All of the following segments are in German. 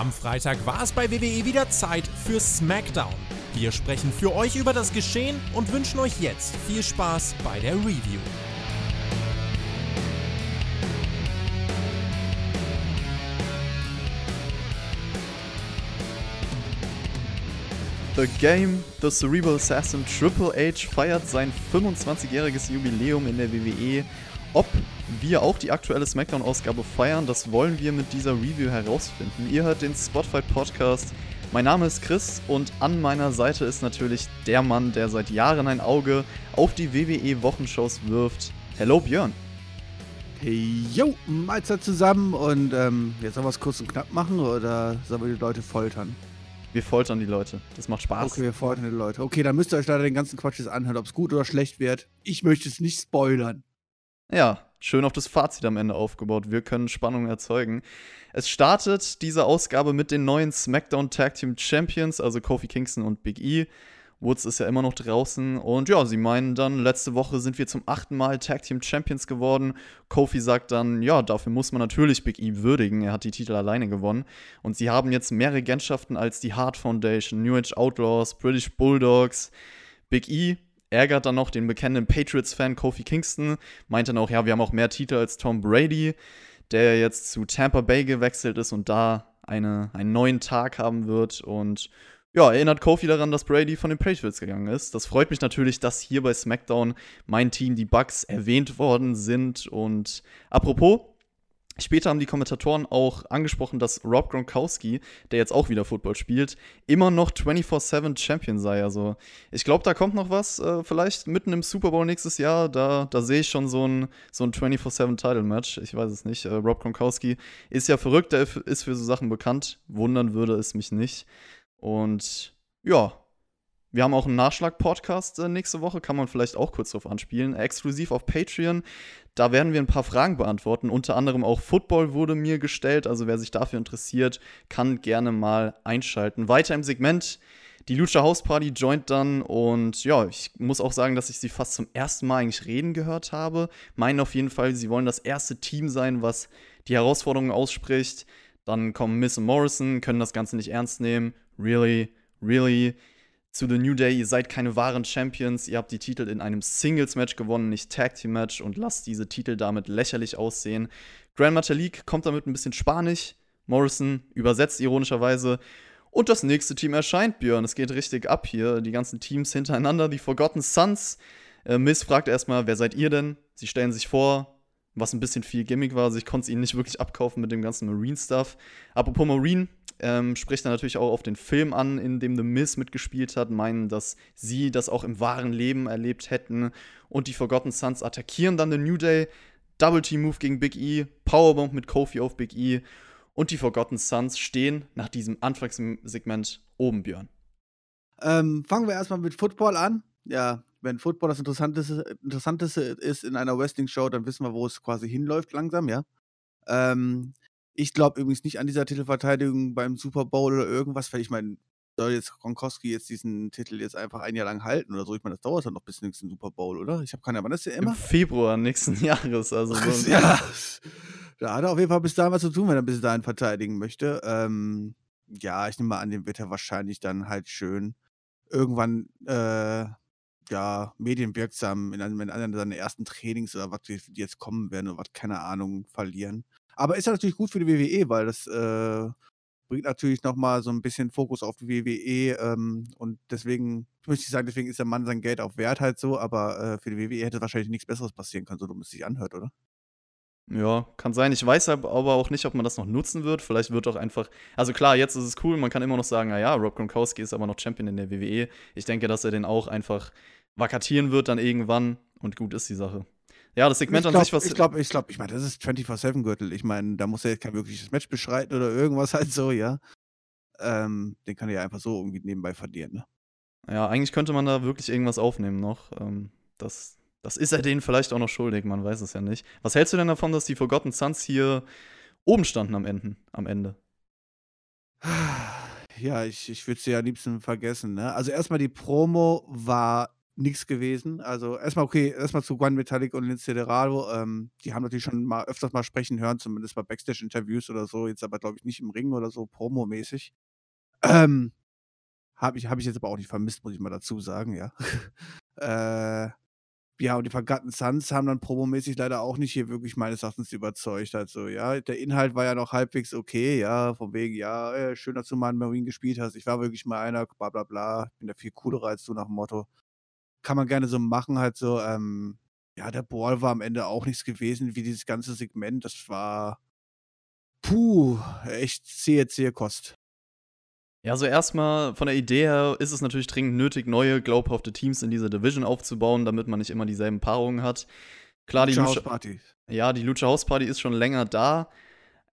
Am Freitag war es bei WWE wieder Zeit für SmackDown. Wir sprechen für euch über das Geschehen und wünschen euch jetzt viel Spaß bei der Review. The Game, The Cerebral Assassin Triple H feiert sein 25-jähriges Jubiläum in der WWE. Ob wir auch die aktuelle SmackDown-Ausgabe feiern, das wollen wir mit dieser Review herausfinden. Ihr hört den Spotify Podcast. Mein Name ist Chris und an meiner Seite ist natürlich der Mann, der seit Jahren ein Auge auf die WWE-Wochenshows wirft. Hello Björn. Hey, yo, Mahlzeit zusammen und ähm, jetzt noch was kurz und knapp machen oder sollen wir die Leute foltern? Wir foltern die Leute. Das macht Spaß. Okay, wir foltern die Leute. Okay, dann müsst ihr euch leider den ganzen Quatsch jetzt anhören, ob es gut oder schlecht wird. Ich möchte es nicht spoilern. Ja, schön auf das Fazit am Ende aufgebaut. Wir können Spannung erzeugen. Es startet diese Ausgabe mit den neuen SmackDown Tag Team Champions, also Kofi Kingston und Big E. Woods ist ja immer noch draußen und ja, sie meinen dann, letzte Woche sind wir zum achten Mal Tag Team Champions geworden. Kofi sagt dann, ja, dafür muss man natürlich Big E würdigen, er hat die Titel alleine gewonnen. Und sie haben jetzt mehr Regentschaften als die Hart Foundation, New Age Outlaws, British Bulldogs. Big E ärgert dann noch den bekannten Patriots-Fan Kofi Kingston, meint dann auch, ja, wir haben auch mehr Titel als Tom Brady, der jetzt zu Tampa Bay gewechselt ist und da eine, einen neuen Tag haben wird und ja, erinnert Kofi daran, dass Brady von den Patriots gegangen ist. Das freut mich natürlich, dass hier bei SmackDown mein Team, die Bucks, erwähnt worden sind. Und apropos, später haben die Kommentatoren auch angesprochen, dass Rob Gronkowski, der jetzt auch wieder Football spielt, immer noch 24-7 Champion sei. Also ich glaube, da kommt noch was. Äh, vielleicht mitten im Super Bowl nächstes Jahr. Da, da sehe ich schon so ein, so ein 24-7-Title-Match. Ich weiß es nicht. Äh, Rob Gronkowski ist ja verrückt, der ist für so Sachen bekannt. Wundern würde es mich nicht. Und ja, wir haben auch einen Nachschlag-Podcast äh, nächste Woche, kann man vielleicht auch kurz drauf anspielen. Exklusiv auf Patreon. Da werden wir ein paar Fragen beantworten. Unter anderem auch Football wurde mir gestellt. Also wer sich dafür interessiert, kann gerne mal einschalten. Weiter im Segment. Die Lucha House Party joint dann und ja, ich muss auch sagen, dass ich sie fast zum ersten Mal eigentlich reden gehört habe. Meinen auf jeden Fall, sie wollen das erste Team sein, was die Herausforderungen ausspricht. Dann kommen Miss und Morrison, können das Ganze nicht ernst nehmen. Really, really. Zu The New Day, ihr seid keine wahren Champions, ihr habt die Titel in einem Singles-Match gewonnen, nicht Tag Team-Match und lasst diese Titel damit lächerlich aussehen. Grand Metalik kommt damit ein bisschen spanisch, Morrison übersetzt ironischerweise und das nächste Team erscheint, Björn. Es geht richtig ab hier, die ganzen Teams hintereinander, die Forgotten Sons. Äh, Miss fragt erstmal, wer seid ihr denn? Sie stellen sich vor, was ein bisschen viel Gimmick war, also ich konnte es ihnen nicht wirklich abkaufen mit dem ganzen Marine-Stuff. Apropos Marine, ähm, spricht dann natürlich auch auf den Film an, in dem The Miz mitgespielt hat, meinen, dass sie das auch im wahren Leben erlebt hätten. Und die Forgotten Sons attackieren dann den New Day. Double Team Move gegen Big E, Powerbomb mit Kofi auf Big E. Und die Forgotten Sons stehen nach diesem Anfangssegment oben, Björn. Ähm, fangen wir erstmal mit Football an. Ja, wenn Football das Interessanteste, Interessanteste ist in einer Wrestling-Show, dann wissen wir, wo es quasi hinläuft langsam, ja. Ähm, ich glaube übrigens nicht an dieser Titelverteidigung beim Super Bowl oder irgendwas, weil ich meine, soll jetzt Gronkowski jetzt diesen Titel jetzt einfach ein Jahr lang halten oder so? Ich meine, das dauert dann noch bis zum nächsten Super Bowl, oder? Ich habe keine Ahnung, wann ist der immer? Im Februar nächsten Jahres, also so. ja, da hat er auf jeden Fall bis dahin was zu tun, wenn er bis dahin verteidigen möchte. Ähm, ja, ich nehme mal an, den wird er wahrscheinlich dann halt schön irgendwann, äh, ja, medienwirksam in einem, in einem seiner ersten Trainings oder was die jetzt kommen werden oder was, keine Ahnung, verlieren. Aber ist ja natürlich gut für die WWE, weil das äh, bringt natürlich nochmal so ein bisschen Fokus auf die WWE. Ähm, und deswegen, ich möchte nicht sagen, deswegen ist der Mann sein Geld auch wert halt so, aber äh, für die WWE hätte wahrscheinlich nichts Besseres passieren können, so dumm es sich anhört, oder? Ja, kann sein. Ich weiß aber auch nicht, ob man das noch nutzen wird. Vielleicht wird auch einfach. Also klar, jetzt ist es cool, man kann immer noch sagen, naja, Rob Gronkowski ist aber noch Champion in der WWE. Ich denke, dass er den auch einfach vakatieren wird dann irgendwann und gut ist die Sache. Ja, das Segment glaub, an sich, was. Ich glaube, ich glaube, ich meine, das ist 24-7-Gürtel. Ich meine, da muss er jetzt kein wirkliches Match beschreiten oder irgendwas halt so, ja. Ähm, den kann er ja einfach so irgendwie nebenbei verlieren, ne? Ja, eigentlich könnte man da wirklich irgendwas aufnehmen noch. Ähm, das, das ist er denen vielleicht auch noch schuldig, man weiß es ja nicht. Was hältst du denn davon, dass die Forgotten Sons hier oben standen am Ende? Am Ende? Ja, ich, ich würde sie ja am liebsten vergessen, ne? Also erstmal die Promo war nichts gewesen. Also erstmal okay, erstmal zu Guan Metallic und Lince Dorado. Ähm, die haben natürlich schon mal öfters mal sprechen hören, zumindest bei Backstage-Interviews oder so. Jetzt aber, glaube ich, nicht im Ring oder so, promomäßig. Ähm, habe ich, hab ich jetzt aber auch nicht vermisst, muss ich mal dazu sagen, ja. äh, ja, und die Forgotten Sons haben dann promomäßig leider auch nicht hier wirklich meines Erachtens überzeugt. Also, ja, der Inhalt war ja noch halbwegs okay, ja, von wegen, ja, äh, schön, dass du mal einen Marine gespielt hast. Ich war wirklich mal einer, bla bla bla. Bin da viel cooler als du nach dem Motto. Kann man gerne so machen, halt so, ähm, ja, der Ball war am Ende auch nichts gewesen, wie dieses ganze Segment. Das war, puh, echt zähe, zähe Kost. Ja, also erstmal von der Idee her ist es natürlich dringend nötig, neue glaubhafte Teams in dieser Division aufzubauen, damit man nicht immer dieselben Paarungen hat. Klar, die Lucha Lucha, House Party. ja, die Lucha House Party ist schon länger da,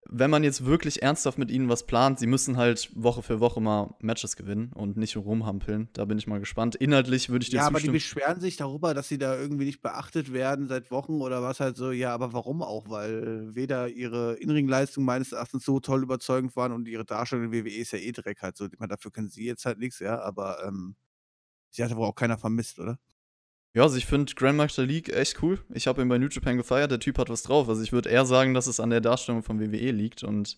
wenn man jetzt wirklich ernsthaft mit ihnen was plant, sie müssen halt Woche für Woche mal Matches gewinnen und nicht rumhampeln. Da bin ich mal gespannt. Inhaltlich würde ich dir Ja, aber die zustimmen. beschweren sich darüber, dass sie da irgendwie nicht beachtet werden seit Wochen oder was halt so. Ja, aber warum auch? Weil weder ihre Inringleistung meines Erachtens so toll überzeugend waren und ihre Darstellung in WWE ist ja eh Dreck halt so. Ich meine, dafür können sie jetzt halt nichts, ja, aber ähm, sie hat ja wohl auch keiner vermisst, oder? Ja, also ich finde Grandmaster League echt cool. Ich habe ihn bei New Japan gefeiert, der Typ hat was drauf. Also ich würde eher sagen, dass es an der Darstellung von WWE liegt und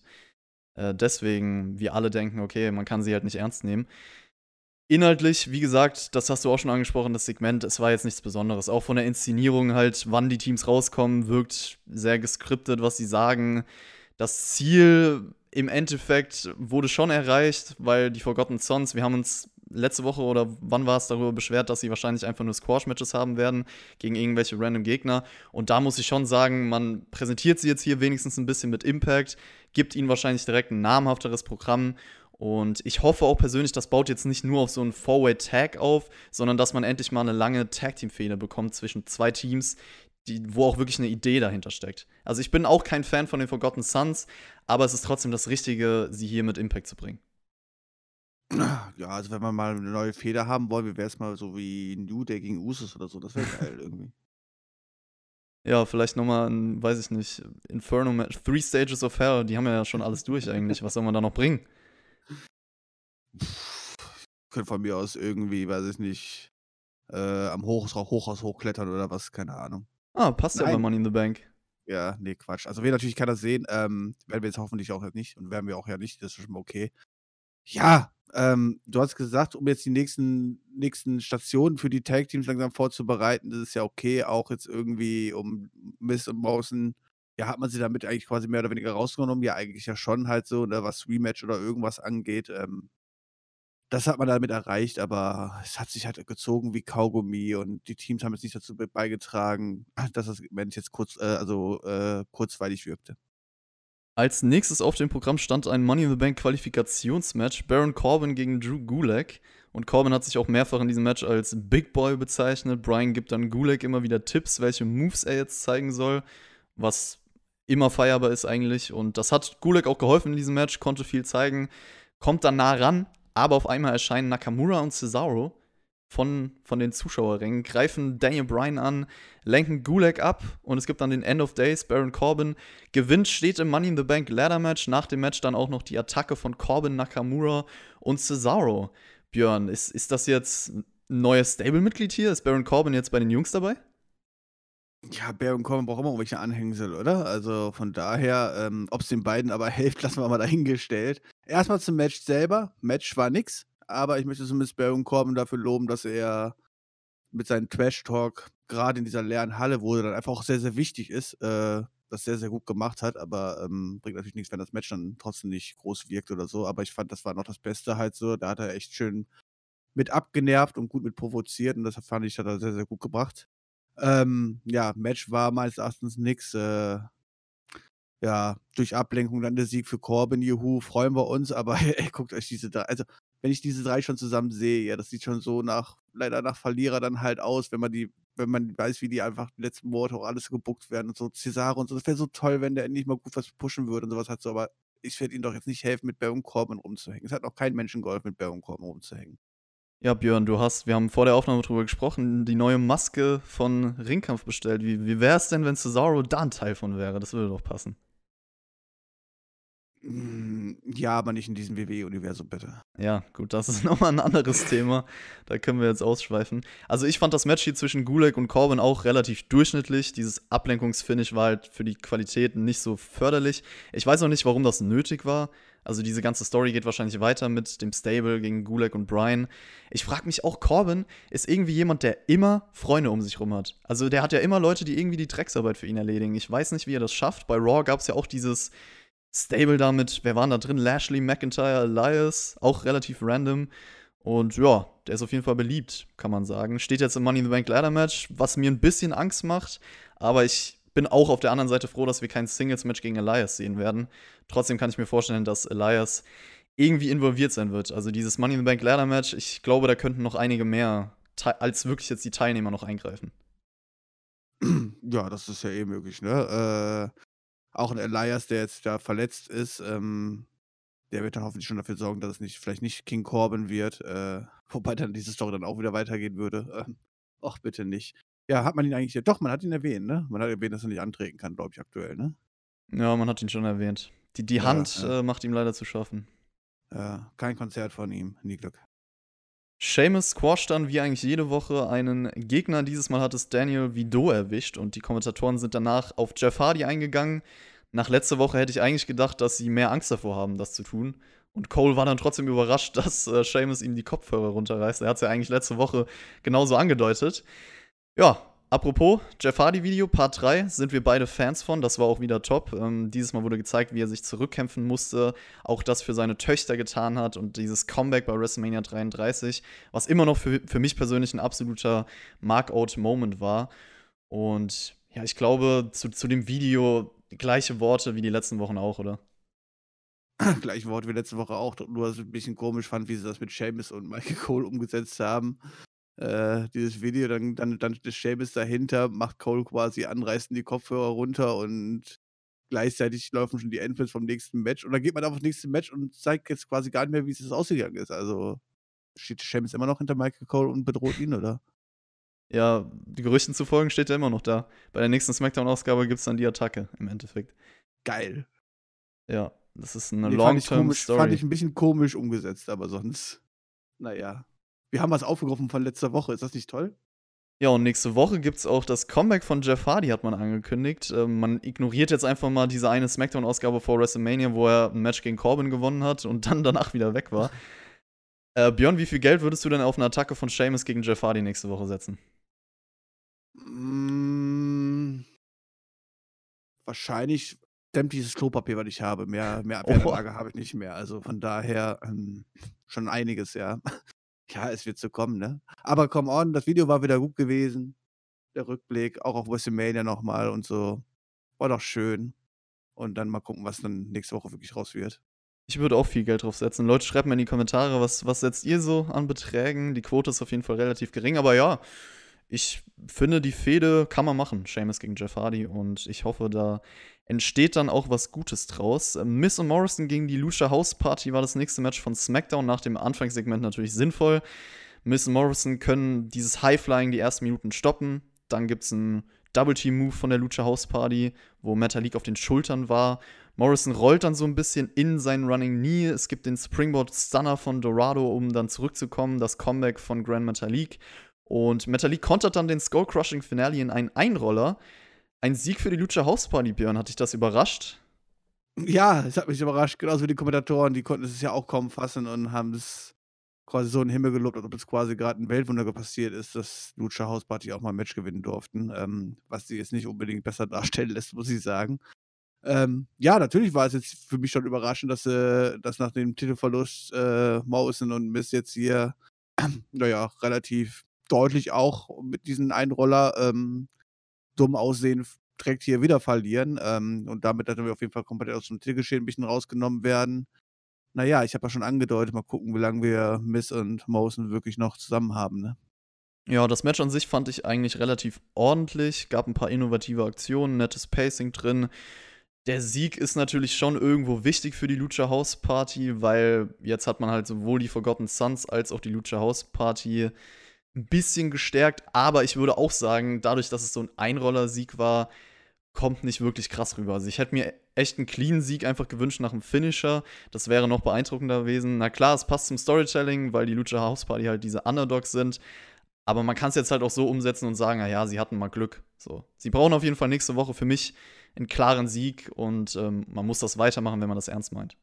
äh, deswegen wir alle denken, okay, man kann sie halt nicht ernst nehmen. Inhaltlich, wie gesagt, das hast du auch schon angesprochen, das Segment, es war jetzt nichts Besonderes. Auch von der Inszenierung halt, wann die Teams rauskommen, wirkt sehr geskriptet, was sie sagen. Das Ziel im Endeffekt wurde schon erreicht, weil die Forgotten Sons, wir haben uns letzte Woche oder wann war es darüber beschwert, dass sie wahrscheinlich einfach nur Squash-Matches haben werden gegen irgendwelche random Gegner. Und da muss ich schon sagen, man präsentiert sie jetzt hier wenigstens ein bisschen mit Impact, gibt ihnen wahrscheinlich direkt ein namhafteres Programm. Und ich hoffe auch persönlich, das baut jetzt nicht nur auf so einen Four-Way-Tag auf, sondern dass man endlich mal eine lange Tag-Team-Fehde bekommt zwischen zwei Teams, die, wo auch wirklich eine Idee dahinter steckt. Also ich bin auch kein Fan von den Forgotten Sons, aber es ist trotzdem das Richtige, sie hier mit Impact zu bringen. Ja, also wenn wir mal eine neue Feder haben wollen, wäre es mal so wie New Day gegen Usus oder so? Das wäre geil irgendwie. Ja, vielleicht nochmal ein, weiß ich nicht, Inferno Match, Three Stages of Hell, die haben ja schon alles durch eigentlich. Was soll man da noch bringen? Könnte von mir aus irgendwie, weiß ich nicht, äh, am Hochhaus, Hochhaus hochklettern oder was, keine Ahnung. Ah, passt ja bei Nein. Money in the Bank. Ja, nee, Quatsch. Also will natürlich keiner sehen, ähm, werden wir jetzt hoffentlich auch nicht und werden wir auch ja nicht, das ist schon mal okay. Ja, ähm, du hast gesagt, um jetzt die nächsten, nächsten Stationen für die Tag-Teams langsam vorzubereiten, das ist ja okay, auch jetzt irgendwie um Miss und Mausen, ja, hat man sie damit eigentlich quasi mehr oder weniger rausgenommen? Ja, eigentlich ja schon halt so, ne, was Rematch oder irgendwas angeht. Ähm, das hat man damit erreicht, aber es hat sich halt gezogen wie Kaugummi und die Teams haben jetzt nicht dazu be- beigetragen, dass das Event jetzt kurz, äh, also äh, kurzweilig wirkte. Als nächstes auf dem Programm stand ein Money in the Bank Qualifikationsmatch. Baron Corbin gegen Drew Gulak. Und Corbin hat sich auch mehrfach in diesem Match als Big Boy bezeichnet. Brian gibt dann Gulak immer wieder Tipps, welche Moves er jetzt zeigen soll. Was immer feierbar ist eigentlich. Und das hat Gulak auch geholfen in diesem Match, konnte viel zeigen. Kommt dann nah ran, aber auf einmal erscheinen Nakamura und Cesaro von, von den Zuschauerrängen, greifen Daniel Bryan an, lenken Gulak ab und es gibt dann den End of Days. Baron Corbin gewinnt, steht im Money in the Bank Ladder Match. Nach dem Match dann auch noch die Attacke von Corbin, Nakamura und Cesaro. Björn, ist, ist das jetzt ein neues Stable-Mitglied hier? Ist Baron Corbin jetzt bei den Jungs dabei? Ja, Baron Corbin braucht immer irgendwelche Anhängsel, oder? Also von daher, ähm, ob es den beiden aber hilft, lassen wir mal dahingestellt. Erstmal zum Match selber. Match war nix, aber ich möchte zumindest Baron Corbin dafür loben, dass er mit seinem Trash-Talk gerade in dieser leeren Halle, wo er dann einfach auch sehr, sehr wichtig ist, äh, das sehr, sehr gut gemacht hat, aber ähm, bringt natürlich nichts, wenn das Match dann trotzdem nicht groß wirkt oder so. Aber ich fand, das war noch das Beste halt so. Da hat er echt schön mit abgenervt und gut mit provoziert und das fand ich, hat er sehr, sehr gut gebracht. Ähm, ja, Match war meines Erachtens nix. Äh, ja, durch Ablenkung dann der Sieg für Corbin, juhu, freuen wir uns, aber ey, guckt euch diese drei, also wenn ich diese drei schon zusammen sehe, ja, das sieht schon so nach, leider nach Verlierer dann halt aus, wenn man die, wenn man weiß, wie die einfach die letzten Monate auch alles gebuckt werden und so, Cesaro und so, das wäre so toll, wenn der endlich mal gut was pushen würde und sowas halt so, aber ich werde ihm doch jetzt nicht helfen, mit Baron Corbin rumzuhängen. Es hat noch kein Menschen geholfen, mit Baron Corbin rumzuhängen. Ja, Björn, du hast, wir haben vor der Aufnahme drüber gesprochen, die neue Maske von Ringkampf bestellt. Wie, wie wäre es denn, wenn Cesaro da ein Teil von wäre? Das würde doch passen. Hm, ja, aber nicht in diesem WWE-Universum, bitte. Ja, gut, das ist nochmal ein anderes Thema. Da können wir jetzt ausschweifen. Also ich fand das Match hier zwischen Gulak und Corbin auch relativ durchschnittlich. Dieses Ablenkungsfinish war halt für die Qualität nicht so förderlich. Ich weiß auch nicht, warum das nötig war. Also diese ganze Story geht wahrscheinlich weiter mit dem Stable gegen Gulak und Brian. Ich frage mich auch, Corbin ist irgendwie jemand, der immer Freunde um sich rum hat. Also der hat ja immer Leute, die irgendwie die Drecksarbeit für ihn erledigen. Ich weiß nicht, wie er das schafft. Bei Raw gab es ja auch dieses Stable damit, wer waren da drin? Lashley, McIntyre, Elias, auch relativ random. Und ja, der ist auf jeden Fall beliebt, kann man sagen. Steht jetzt im Money in the Bank Ladder Match, was mir ein bisschen Angst macht. Aber ich bin auch auf der anderen Seite froh, dass wir kein Singles-Match gegen Elias sehen werden. Trotzdem kann ich mir vorstellen, dass Elias irgendwie involviert sein wird. Also dieses Money in the Bank Ladder Match, ich glaube, da könnten noch einige mehr als wirklich jetzt die Teilnehmer noch eingreifen. Ja, das ist ja eh möglich, ne? Äh, auch ein Elias, der jetzt da verletzt ist, ähm, der wird dann hoffentlich schon dafür sorgen, dass es nicht, vielleicht nicht King Corbin wird. Äh, wobei dann diese Story dann auch wieder weitergehen würde. Ähm, ach, bitte nicht. Ja, hat man ihn eigentlich. Doch, man hat ihn erwähnt, ne? Man hat erwähnt, dass er nicht antreten kann, glaube ich, aktuell, ne? Ja, man hat ihn schon erwähnt. Die, die Ja, Hand ja. Äh, macht ihm leider zu schaffen. Ja, kein Konzert von ihm. Nie Glück. Seamus squasht dann wie eigentlich jede Woche einen Gegner. Dieses Mal hat es Daniel Vido erwischt und die Kommentatoren sind danach auf Jeff Hardy eingegangen. Nach letzter Woche hätte ich eigentlich gedacht, dass sie mehr Angst davor haben, das zu tun. Und Cole war dann trotzdem überrascht, dass äh, Seamus ihm die Kopfhörer runterreißt. Er hat es ja eigentlich letzte Woche genauso angedeutet. Ja, apropos Jeff Hardy-Video, Part 3, sind wir beide Fans von. Das war auch wieder top. Ähm, dieses Mal wurde gezeigt, wie er sich zurückkämpfen musste, auch das für seine Töchter getan hat und dieses Comeback bei WrestleMania 33, was immer noch für, für mich persönlich ein absoluter Markout-Moment war. Und ja, ich glaube, zu, zu dem Video gleiche Worte wie die letzten Wochen auch, oder? Gleich Wort wie letzte Woche auch, nur dass ich ein bisschen komisch fand, wie sie das mit Seamus und Michael Cole umgesetzt haben. Äh, dieses Video, dann, dann, dann ist Seamus dahinter, macht Cole quasi anreißen die Kopfhörer runter und gleichzeitig laufen schon die Endpins vom nächsten Match. Und dann geht man auf das nächste Match und zeigt jetzt quasi gar nicht mehr, wie es ausgegangen ist. Also steht Seamus immer noch hinter Michael Cole und bedroht ihn, oder? Ja, die Gerüchten zu folgen steht er immer noch da. Bei der nächsten SmackDown-Ausgabe gibt es dann die Attacke im Endeffekt. Geil. Ja, das ist eine Nee, Long-Term-Story. fand ich ein bisschen komisch umgesetzt, aber sonst, naja. Wir haben was aufgegriffen von letzter Woche, ist das nicht toll? Ja, und nächste Woche gibt es auch das Comeback von Jeff Hardy, hat man angekündigt. Ähm, man ignoriert jetzt einfach mal diese eine SmackDown-Ausgabe vor WrestleMania, wo er ein Match gegen Corbin gewonnen hat und dann danach wieder weg war. äh, Björn, wie viel Geld würdest du denn auf eine Attacke von Sheamus gegen Jeff Hardy nächste Woche setzen? Mm, wahrscheinlich sämtliches Klopapier, was ich habe. Mehr, mehr Oh. Abwehranlage habe ich nicht mehr. Also von daher ähm, schon einiges, ja. Ja, es wird so kommen, ne? Aber come on, das Video war wieder gut gewesen. Der Rückblick, auch auf WrestleMania nochmal und so. War doch schön. Und dann mal gucken, was dann nächste Woche wirklich raus wird. Ich würde auch viel Geld drauf setzen. Leute, schreibt mir in die Kommentare, was, was setzt ihr so an Beträgen? Die Quote ist auf jeden Fall relativ gering, aber ja, ich finde, die Fehde kann man machen. Seamus gegen Jeff Hardy und ich hoffe, da entsteht dann auch was Gutes draus. Miss und Morrison gegen die Lucia House Party war das nächste Match von SmackDown nach dem Anfangssegment natürlich sinnvoll. Miss und Morrison können dieses High-Flying die ersten Minuten stoppen. Dann gibt es einen Double-Team-Move von der Lucha House Party, wo Metalik auf den Schultern war. Morrison rollt dann so ein bisschen in sein Running Knee. Es gibt den Springboard Stunner von Dorado, um dann zurückzukommen. Das Comeback von Grand Metalik. Und Metalik kontert dann den Skull Crushing Finale in einen Einroller. Ein Sieg für die Lucha House Party, Björn. Hat dich das überrascht? Ja, es hat mich überrascht, genauso wie die Kommentatoren, die konnten es ja auch kaum fassen und haben es quasi so in den Himmel gelobt, als ob es quasi gerade ein Weltwunder passiert ist, dass Lucha House Party auch mal ein Match gewinnen durften, ähm, was sie jetzt nicht unbedingt besser darstellen lässt, muss ich sagen. Ähm, ja, natürlich war es jetzt für mich schon überraschend, dass, äh, dass nach dem Titelverlust äh, Morrison und Miss jetzt hier, naja, relativ deutlich auch mit diesen Einroller ähm, dumm aussehen, direkt hier wieder verlieren ähm, und damit natürlich auf jeden Fall komplett aus dem Titelgeschehen ein bisschen rausgenommen werden. Naja, ich habe ja schon angedeutet, mal gucken, wie lange wir Miss und Morrison wirklich noch zusammen haben, ne? Ja, das Match an sich fand ich eigentlich relativ ordentlich. Gab ein paar innovative Aktionen, nettes Pacing drin. Der Sieg ist natürlich schon irgendwo wichtig für die Lucha House Party, weil jetzt hat man halt sowohl die Forgotten Sons als auch die Lucha House Party ein bisschen gestärkt. Aber ich würde auch sagen, dadurch, dass es so ein Einroller-Sieg war, kommt nicht wirklich krass rüber. Also ich hätte mir echt einen clean Sieg einfach gewünscht nach einem Finisher. Das wäre noch beeindruckender gewesen. Na klar, es passt zum Storytelling, weil die Lucha House Party halt diese Underdogs sind. Aber man kann es jetzt halt auch so umsetzen und sagen, naja, sie hatten mal Glück. So. Sie brauchen auf jeden Fall nächste Woche für mich einen klaren Sieg und ähm, man muss das weitermachen, wenn man das ernst meint.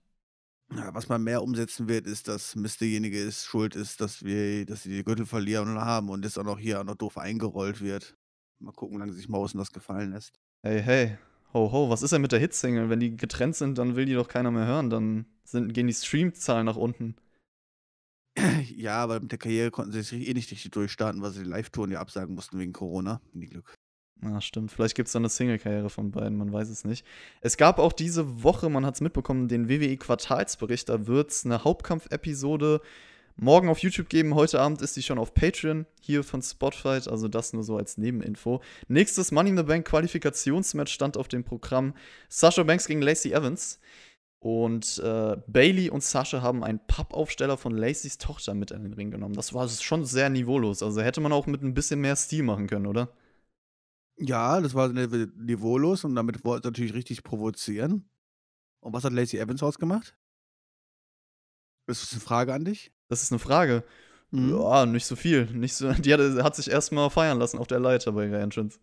Ja, was man mehr umsetzen wird, ist, dass Mist derjenige ist, schuld ist, dass wir, dass sie die Gürtel verlieren haben und das auch noch hier auch noch doof eingerollt wird. Mal gucken, wie lange sich Mausen das gefallen lässt. Hey, hey, ho, ho, was ist denn mit der Hitsingle? Wenn die getrennt sind, dann will die doch keiner mehr hören. Dann sind, gehen die Streamzahlen nach unten. Ja, aber mit der Karriere konnten sie sich eh nicht richtig durchstarten, weil sie die Live-Touren ja absagen mussten wegen Corona. Nie Glück. Ja, stimmt. Vielleicht gibt es dann eine Single-Karriere von beiden, man weiß es nicht. Es gab auch diese Woche, man hat es mitbekommen, den WWE-Quartalsbericht. Da wird es eine Hauptkampf-Episode morgen auf YouTube geben. Heute Abend ist die schon auf Patreon hier von Spotfight, also das nur so als Nebeninfo. Nächstes Money in the Bank Qualifikationsmatch stand auf dem Programm Sasha Banks gegen Lacey Evans. Und äh, Bailey und Sasha haben einen Pappaufsteller von Lacey's Tochter mit in den Ring genommen. Das war schon sehr niveaulos. Also hätte man auch mit ein bisschen mehr Stil machen können, oder? Ja, das war niveaulos und damit wollte er natürlich richtig provozieren. Und was hat Lacey Evans ausgemacht? Das ist eine Frage an dich. Das ist eine Frage. Mhm. Ja, nicht so viel. Nicht so, die hat, hat sich erstmal feiern lassen auf der Leiter bei ihrer Entrance.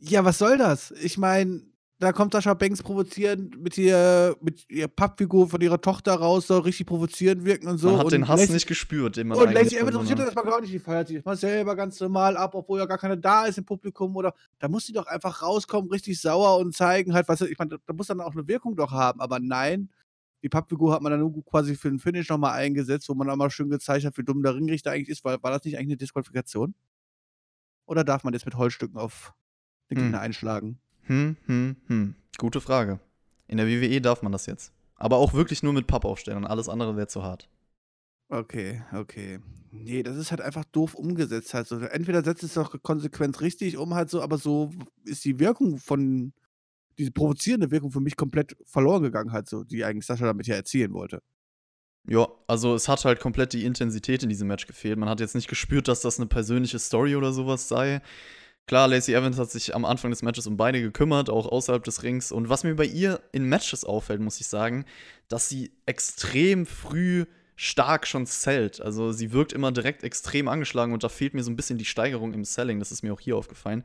Ja, was soll das? Ich meine, da kommt Sascha Banks provozierend mit ihr, mit ihrer Pappfigur von ihrer Tochter raus, soll richtig provozierend wirken und so. Man hat und den Hass Lacey, nicht gespürt, den man Und Lacey Evans interessiert das mal gar nicht, die feiert sich mal selber ganz normal ab, obwohl ja gar keiner da ist im Publikum oder da muss sie doch einfach rauskommen, richtig sauer und zeigen halt, was ich meine, da muss dann auch eine Wirkung doch haben, aber nein, die Pappfigur hat man dann nur quasi für den Finish nochmal eingesetzt, wo man auch mal schön gezeigt hat, wie dumm der Ringrichter eigentlich ist, weil war das nicht eigentlich eine Disqualifikation? Oder darf man jetzt mit Holzstücken auf den Gegner hm. einschlagen? Hm, hm, hm. Gute Frage. In der WWE darf man das jetzt. Aber auch wirklich nur mit Pappaufstellern. Alles andere wäre zu hart. Okay, okay. Nee, das ist halt einfach doof umgesetzt halt so. Entweder setzt es doch konsequent richtig um halt so, aber so ist die Wirkung von diese provozierende Wirkung für mich komplett verloren gegangen halt so, die eigentlich Sascha damit ja erzielen wollte. Ja, also es hat halt komplett die Intensität in diesem Match gefehlt. Man hat jetzt nicht gespürt, dass das eine persönliche Story oder sowas sei. Klar, Lacey Evans hat sich am Anfang des Matches um beide gekümmert, auch außerhalb des Rings. Und was mir bei ihr in Matches auffällt, muss ich sagen, dass sie extrem früh stark schon zählt. Also sie wirkt immer direkt extrem angeschlagen und da fehlt mir so ein bisschen die Steigerung im Selling. Das ist mir auch hier aufgefallen.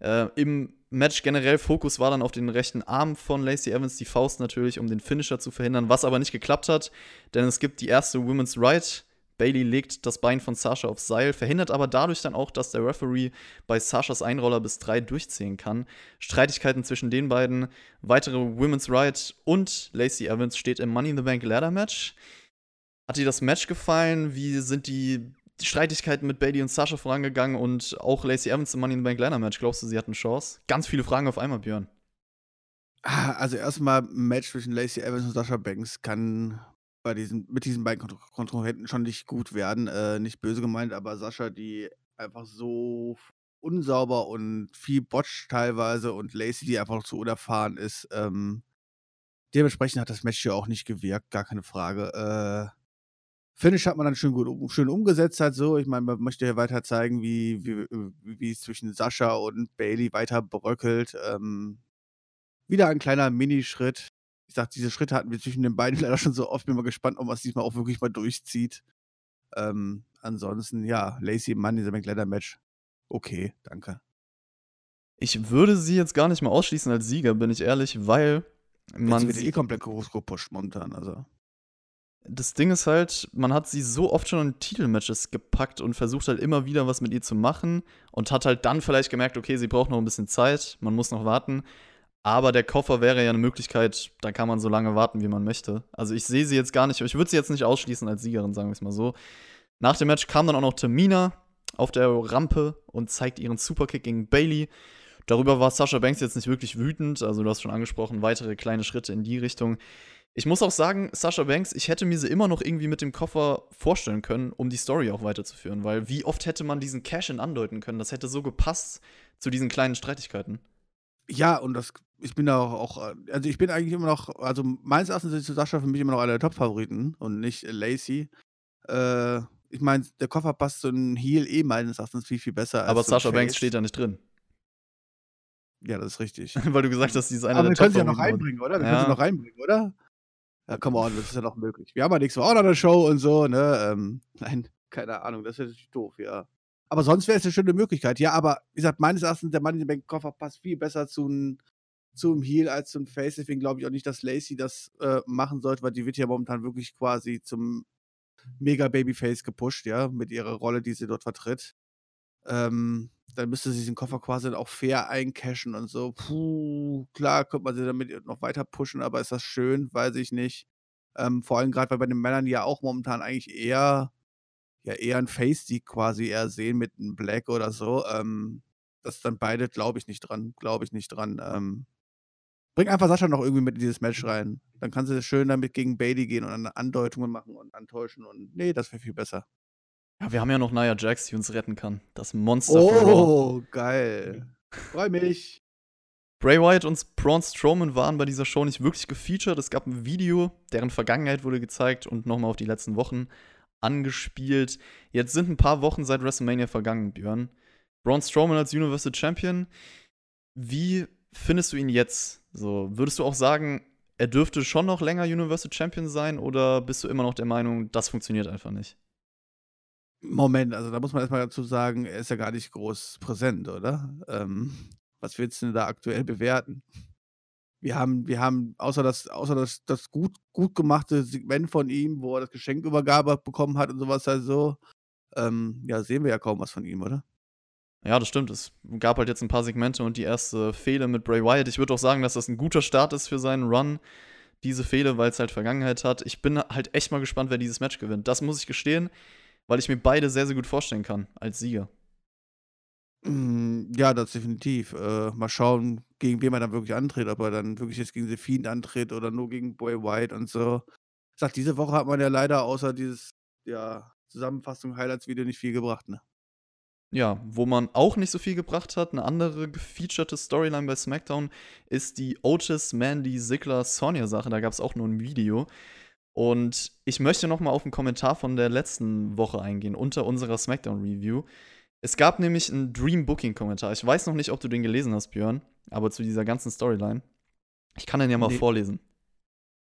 Äh, Im Match generell Fokus war dann auf den rechten Arm von Lacey Evans, die Faust natürlich, um den Finisher zu verhindern, was aber nicht geklappt hat, denn es gibt die erste Women's Right Bailey legt das Bein von Sasha aufs Seil, verhindert aber dadurch dann auch, dass der Referee bei Sashas Einroller bis drei durchziehen kann. Streitigkeiten zwischen den beiden, weitere Women's Right und Lacey Evans steht im Money in the Bank Ladder Match. Hat dir das Match gefallen? Wie sind die, Streitigkeiten mit Bailey und Sasha vorangegangen und auch Lacey Evans im Money in the Bank Ladder Match? Glaubst du, sie hatten Chance? Ganz viele Fragen auf einmal, Björn. Ah, also erstmal ein Match zwischen Lacey Evans und Sasha Banks kann bei diesen, mit diesen beiden Kontrahenten schon nicht gut werden. Äh, nicht böse gemeint, aber Sascha, die einfach so unsauber und viel botcht teilweise und Lacey, die einfach zu unerfahren ist. Ähm, dementsprechend hat das Match hier auch nicht gewirkt, gar keine Frage. Äh, Finish hat man dann schön gut schön umgesetzt, halt so. Ich meine, man möchte ja weiter zeigen, wie, wie, wie es zwischen Sascha und Bailey weiter bröckelt. Ähm, wieder ein kleiner Minischritt ich sag, diese Schritte hatten wir zwischen den beiden leider schon so oft. Bin mal gespannt, ob man es diesmal auch wirklich mal durchzieht. Ähm, ansonsten, ja, Lacey im Mann, dieser McLeather-Match. Okay, danke. Ich würde sie jetzt gar nicht mal ausschließen als Sieger, bin ich ehrlich, weil man. Sie wird eh komplett groß gepusht momentan, also. Das Ding ist halt, man hat sie so oft schon in Titelmatches gepackt und versucht halt immer wieder was mit ihr zu machen und hat halt dann vielleicht gemerkt, okay, sie braucht noch ein bisschen Zeit, man muss noch warten. Aber der Koffer wäre ja eine Möglichkeit, da kann man so lange warten, wie man möchte. Also ich sehe sie jetzt gar nicht, ich würde sie jetzt nicht ausschließen als Siegerin, sagen wir es mal so. Nach dem Match kam dann auch noch Tamina auf der Rampe und zeigt ihren Superkick gegen Bailey. Darüber war Sasha Banks jetzt nicht wirklich wütend, also du hast schon angesprochen, weitere kleine Schritte in die Richtung. Ich muss auch sagen, Sasha Banks, ich hätte mir sie immer noch irgendwie mit dem Koffer vorstellen können, um die Story auch weiterzuführen, weil wie oft hätte man diesen Cash-In andeuten können? Das hätte so gepasst zu diesen kleinen Streitigkeiten. Ja, und das, ich bin da auch, also ich bin eigentlich immer noch, also meines Erachtens ist Sascha für mich immer noch einer der Top-Favoriten und nicht Lacey. Äh, ich meine, der Koffer passt zu einem Heel eh meines Erachtens viel, viel besser Aber Sascha Banks steht da nicht drin. Ja, das ist richtig. Weil du gesagt hast, die ist einer Aber der wir können sie ja noch reinbringen, oder? Wir Ja. können sie noch reinbringen, oder? Ja, come on, das ist ja noch möglich. Wir haben ja nächste Woche auch noch eine Show und so, ne? Ähm, nein, keine Ahnung, das ist natürlich doof, ja. Aber sonst wäre es eine schöne Möglichkeit. Ja, aber wie gesagt, meines Erachtens, der Money in the Bank Koffer passt viel besser zu einem zu einem Heel als zum Face. Deswegen glaube ich auch nicht, dass Lacey das äh, machen sollte, weil die wird ja momentan wirklich quasi zum mega Babyface gepusht, ja, mit ihrer Rolle, die sie dort vertritt. Ähm, dann müsste sie den Koffer quasi auch fair eincashen und so. Puh, klar, könnte man sie damit noch weiter pushen, aber ist das schön? Weiß ich nicht. Ähm, vor allem gerade, weil bei den Männern ja auch momentan eigentlich eher, ja, eher ein Face-Sieg quasi eher sehen mit einem Black oder so. Ähm, das dann beide, glaube ich nicht dran. Glaube ich nicht dran. Ähm, bring einfach Sascha noch irgendwie mit in dieses Match rein. Dann kann sie schön damit gegen Bailey gehen und dann Andeutungen machen und antäuschen und nee, das wäre viel besser. Ja, wir haben ja noch Nia Jax, die uns retten kann. Das Monster. Oh, geil. Freu mich. Bray Wyatt und Braun Strowman waren bei dieser Show nicht wirklich gefeatured. Es gab ein Video, deren Vergangenheit wurde gezeigt und nochmal auf die letzten Wochen angespielt. Jetzt sind ein paar Wochen seit WrestleMania vergangen, Björn. Braun Strowman als Universal Champion. Wie findest du ihn jetzt? So, würdest du auch sagen, er dürfte schon noch länger Universal Champion sein oder bist du immer noch der Meinung, das funktioniert einfach nicht? Moment, also da muss man erstmal dazu sagen, er ist ja gar nicht groß präsent, oder? Ähm, was willst du denn da aktuell bewerten? Wir haben, wir haben, außer das, außer das, das gut, gut gemachte Segment von ihm, wo er das Geschenkübergabe bekommen hat und sowas halt so, ähm, ja, sehen wir ja kaum was von ihm, oder? Ja, das stimmt. Es gab halt jetzt ein paar Segmente und die erste Fehde mit Bray Wyatt. Ich würde auch sagen, dass das ein guter Start ist für seinen Run, diese Fehde, weil es halt Vergangenheit hat. Ich bin halt echt mal gespannt, wer dieses Match gewinnt. Das muss ich gestehen, weil ich mir beide sehr, sehr gut vorstellen kann als Sieger. Mm, Ja, das definitiv. Äh, mal schauen, gegen wen er dann wirklich antritt, ob er dann wirklich jetzt gegen The Fiend antritt oder nur gegen Boy White und so. Ich sag, diese Woche hat man ja leider außer dieses, ja, Zusammenfassung, Highlights-Video nicht viel gebracht, ne? Ja, wo man auch nicht so viel gebracht hat, eine andere gefeaturete Storyline bei SmackDown ist die Otis, Mandy, Ziggler, Sonja-Sache. Da gab es auch nur ein Video. Und ich möchte noch mal auf einen Kommentar von der letzten Woche eingehen, unter unserer SmackDown-Review. Es gab nämlich einen Dream Booking-Kommentar. Ich weiß noch nicht, ob du den gelesen hast, Björn, aber zu dieser ganzen Storyline. Ich kann den ja mal Nee. vorlesen.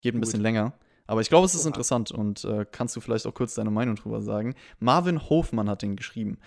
Geht ein Gut. bisschen länger. Aber ich glaube, es ist interessant und äh, kannst du vielleicht auch kurz deine Meinung drüber sagen. Marvin Hofmann hat den geschrieben.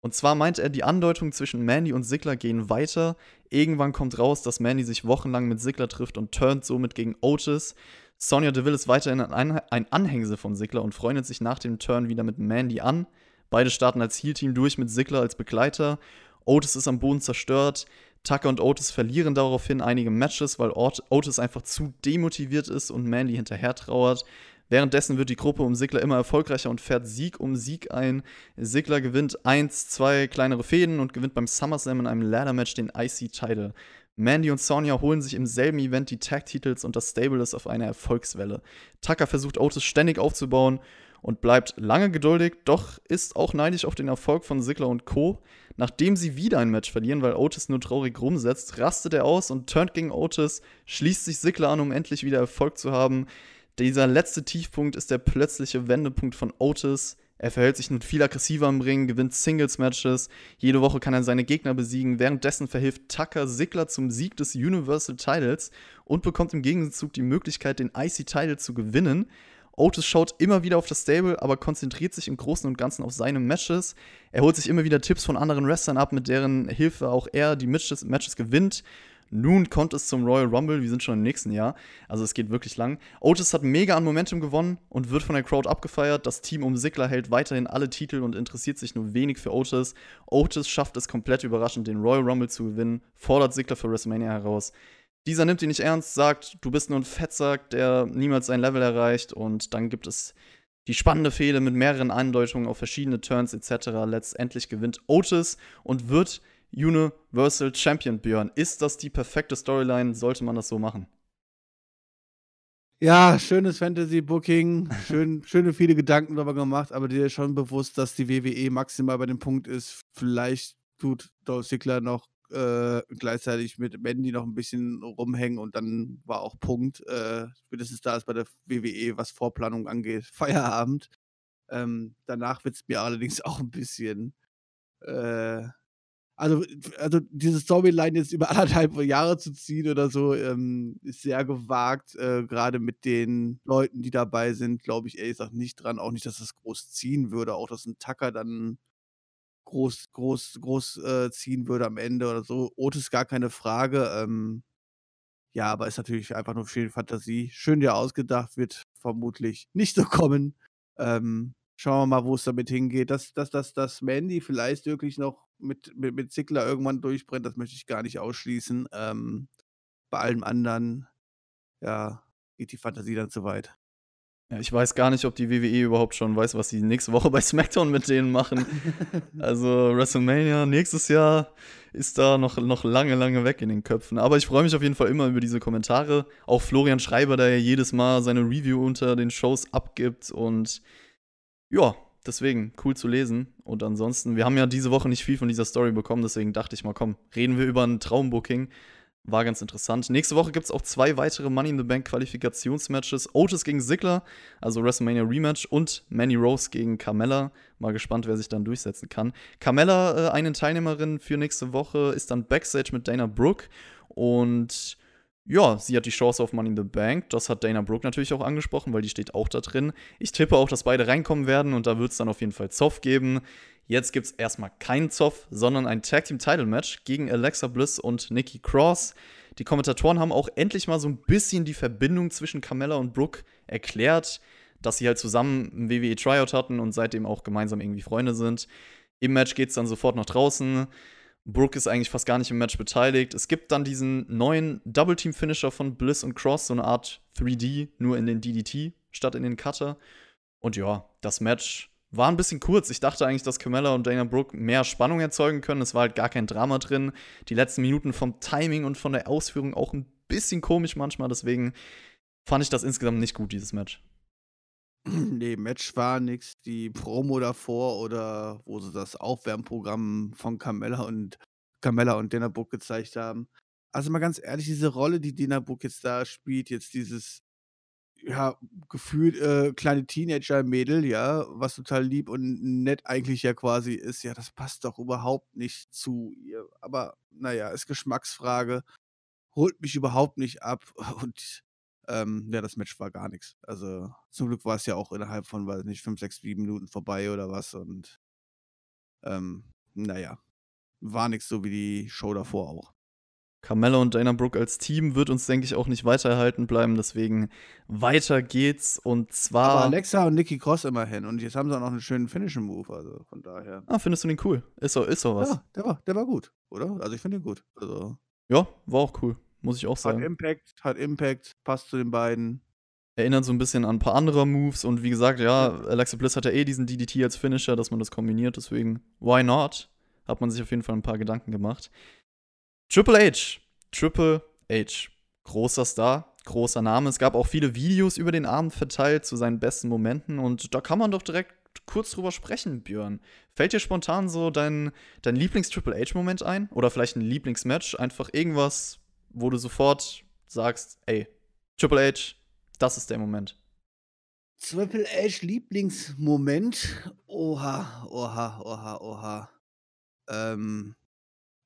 Und zwar meint er, die Andeutungen zwischen Mandy und Sigler gehen weiter. Irgendwann kommt raus, dass Mandy sich wochenlang mit Sigler trifft und turnt somit gegen Otis. Sonja Deville ist weiterhin ein, ein Anhängsel von Sigler und freundet sich nach dem Turn wieder mit Mandy an. Beide starten als Heel-Team durch mit Sigler als Begleiter. Otis ist am Boden zerstört. Tucker und Otis verlieren daraufhin einige Matches, weil Ot Otis einfach zu demotiviert ist und Mandy hinterher trauert. Währenddessen wird die Gruppe um Sigler immer erfolgreicher und fährt Sieg um Sieg ein. Sigler gewinnt eins, zwei kleinere Fäden und gewinnt beim SummerSlam in einem Ladder-Match den IC-Title. Mandy und Sonja holen sich im selben Event die Tag-Titels und das Stable ist auf einer Erfolgswelle. Tucker versucht Otis ständig aufzubauen und bleibt lange geduldig, doch ist auch neidisch auf den Erfolg von Sigler und Co. Nachdem sie wieder ein Match verlieren, weil Otis nur traurig rumsetzt, rastet er aus und turnt gegen Otis, schließt sich Sigler an, um endlich wieder Erfolg zu haben. Dieser letzte Tiefpunkt ist der plötzliche Wendepunkt von Otis. Er verhält sich nun viel aggressiver im Ring, gewinnt Singles-Matches. Jede Woche kann er seine Gegner besiegen. Währenddessen verhilft Tucker Sigler zum Sieg des Universal Titles und bekommt im Gegenzug die Möglichkeit, den IC-Title zu gewinnen. Otis schaut immer wieder auf das Stable, aber konzentriert sich im Großen und Ganzen auf seine Matches. Er holt sich immer wieder Tipps von anderen Wrestlern ab, mit deren Hilfe auch er die Matches, Matches gewinnt. Nun kommt es zum Royal Rumble, wir sind schon im nächsten Jahr, also es geht wirklich lang. Otis hat mega an Momentum gewonnen und wird von der Crowd abgefeiert. Das Team um Sigler hält weiterhin alle Titel und interessiert sich nur wenig für Otis. Otis schafft es komplett überraschend, den Royal Rumble zu gewinnen, fordert Sigler für WrestleMania heraus. Dieser nimmt ihn nicht ernst, sagt, du bist nur ein Fettsack, der niemals sein Level erreicht. Und dann gibt es die spannende Fehde mit mehreren Andeutungen auf verschiedene Turns etc. Letztendlich gewinnt Otis und wird Universal Champion, Björn. Ist das die perfekte Storyline? Sollte man das so machen? Ja, schönes Fantasy-Booking, schön, schöne viele Gedanken darüber gemacht, aber dir ist schon bewusst, dass die WWE maximal bei dem Punkt ist, vielleicht tut Dolph Ziggler noch äh, gleichzeitig mit Mandy noch ein bisschen rumhängen und dann war auch Punkt. Äh, spätestens da ist bei der WWE, was Vorplanung angeht, Feierabend. Ähm, danach wird es mir allerdings auch ein bisschen, äh, also, also diese Storyline jetzt über anderthalb Jahre zu ziehen oder so, ähm, ist sehr gewagt. Äh, Gerade mit den Leuten, die dabei sind, glaube ich ehrlich gesagt nicht dran. Auch nicht, dass das groß ziehen würde. Auch, dass ein Tucker dann groß, groß, groß äh, ziehen würde am Ende oder so. Otis gar keine Frage. Ähm, ja, aber ist natürlich einfach nur viel Fantasie. Schön dir ausgedacht, wird vermutlich nicht so kommen. Ähm, schauen wir mal, wo es damit hingeht. Dass, dass, dass, dass Mandy vielleicht wirklich noch mit, mit, mit Ziggler irgendwann durchbrennt, das möchte ich gar nicht ausschließen. Ähm, bei allem anderen, ja, geht die Fantasie dann zu weit. Ja, ich weiß gar nicht, ob die WWE überhaupt schon weiß, was sie nächste Woche bei SmackDown mit denen machen. also WrestleMania nächstes Jahr ist da noch, noch lange, lange weg in den Köpfen. Aber ich freue mich auf jeden Fall immer über diese Kommentare. Auch Florian Schreiber, der ja jedes Mal seine Review unter den Shows abgibt. Und ja, deswegen cool zu lesen. Und ansonsten, wir haben ja diese Woche nicht viel von dieser Story bekommen, deswegen dachte ich mal, komm, reden wir über ein Traumbooking. War ganz interessant. Nächste Woche gibt es auch zwei weitere Money in the Bank Qualifikationsmatches. Otis gegen Ziggler, also WrestleMania Rematch, und Manny Rose gegen Carmella. Mal gespannt, wer sich dann durchsetzen kann. Carmella, äh, eine Teilnehmerin für nächste Woche, ist dann Backstage mit Dana Brooke. Und ja, sie hat die Chance auf Money in the Bank. Das hat Dana Brooke natürlich auch angesprochen, weil die steht auch da drin. Ich tippe auch, dass beide reinkommen werden und da wird es dann auf jeden Fall Zoff geben. Jetzt gibt es erstmal keinen Zoff, sondern ein Tag Team Title Match gegen Alexa Bliss und Nikki Cross. Die Kommentatoren haben auch endlich mal so ein bisschen die Verbindung zwischen Carmella und Brooke erklärt, dass sie halt zusammen ein WWE Tryout hatten und seitdem auch gemeinsam irgendwie Freunde sind. Im Match geht es dann sofort nach draußen. Brooke ist eigentlich fast gar nicht im Match beteiligt. Es gibt dann diesen neuen Double Team Finisher von Bliss und Cross, so eine Art 3D, nur in den DDT statt in den Cutter. Und ja, das Match war ein bisschen kurz. Ich dachte eigentlich, dass Camilla und Dana Brooke mehr Spannung erzeugen können. Es war halt gar kein Drama drin. Die letzten Minuten vom Timing und von der Ausführung auch ein bisschen komisch manchmal. Deswegen fand ich das insgesamt nicht gut, dieses Match. Nee, Match war nix. Die Promo davor oder wo sie das Aufwärmprogramm von Carmella und Carmella und Dana Brooke gezeigt haben. Also mal ganz ehrlich, diese Rolle, die Dana Brooke jetzt da spielt, jetzt dieses ja, gefühlt äh, kleine Teenager-Mädel, ja, was total lieb und nett eigentlich ja quasi ist, ja, das passt doch überhaupt nicht zu ihr. Aber naja, ist Geschmacksfrage, holt mich überhaupt nicht ab und ähm, ja, das Match war gar nichts. Also zum Glück war es ja auch innerhalb von, weiß nicht, 5, 6, 7 Minuten vorbei oder was und ähm, naja, war nichts so wie die Show davor auch. Carmella und Dana Brooke als Team wird uns, denke ich, auch nicht weiterhalten bleiben. Deswegen weiter geht's. Und zwar. Aber Alexa und Nikki Cross immerhin. Und jetzt haben sie auch noch einen schönen Finishing-Move. Also von daher. Ah, findest du den cool? Ist so, ist so was. Ja, der war, der war gut, oder? Also ich finde ihn gut. Also. Ja, war auch cool. Muss ich auch sagen. Hat Impact, hat Impact, passt zu den beiden. Erinnert so ein bisschen an ein paar andere Moves. Und wie gesagt, ja, Alexa Bliss hat ja eh diesen DDT als Finisher, dass man das kombiniert. Deswegen, why not? Hat man sich auf jeden Fall ein paar Gedanken gemacht. Triple H. Triple H. Großer Star, großer Name. Es gab auch viele Videos über den Abend verteilt zu seinen besten Momenten und da kann man doch direkt kurz drüber sprechen, Björn. Fällt dir spontan so dein, dein Lieblings-Triple H-Moment ein? Oder vielleicht ein Lieblingsmatch? Einfach irgendwas, wo du sofort sagst, ey, Triple H, das ist der Moment. Triple H Lieblingsmoment? Oha, oha, oha, oha. Ähm,